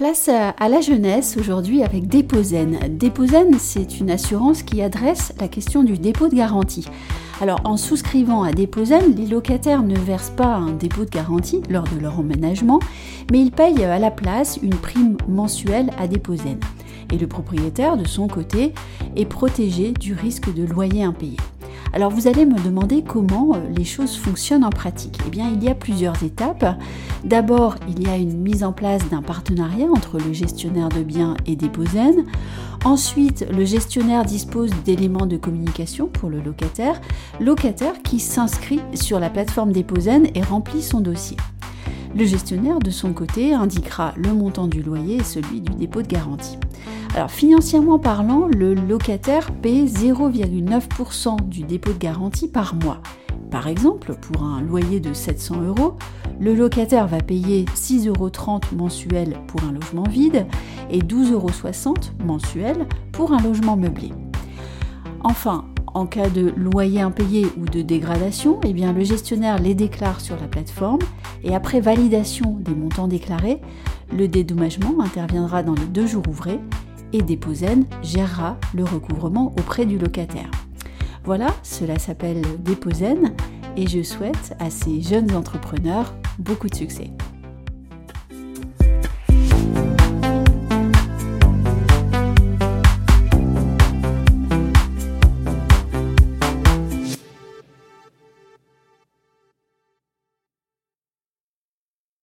Place à la jeunesse aujourd'hui avec Déposen. Déposen, c'est une assurance qui adresse la question du dépôt de garantie. Alors en souscrivant à Déposen, les locataires ne versent pas un dépôt de garantie lors de leur emménagement, mais ils payent à la place une prime mensuelle à Déposen. Et le propriétaire, de son côté, est protégé du risque de loyer impayé. Alors vous allez me demander comment euh, les choses fonctionnent en pratique. Eh bien, il y a plusieurs étapes. D'abord, il y a une mise en place d'un partenariat entre le gestionnaire de biens et Déposen. Ensuite, le gestionnaire dispose d'éléments de communication pour le locataire, locataire qui s'inscrit sur la plateforme Déposen et remplit son dossier. Le gestionnaire, de son côté, indiquera le montant du loyer et celui du dépôt de garantie. Alors financièrement parlant, le locataire paie 0,9% du dépôt de garantie par mois. Par exemple, pour un loyer de 700 euros, le locataire va payer 6,30 euros mensuel pour un logement vide et 12,60 euros mensuel pour un logement meublé. Enfin, en cas de loyer impayé ou de dégradation, eh bien, le gestionnaire les déclare sur la plateforme et après validation des montants déclarés, le dédommagement interviendra dans les deux jours ouvrés et Déposen gérera le recouvrement auprès du locataire. Voilà, cela s'appelle Déposen et je souhaite à ces jeunes entrepreneurs beaucoup de succès.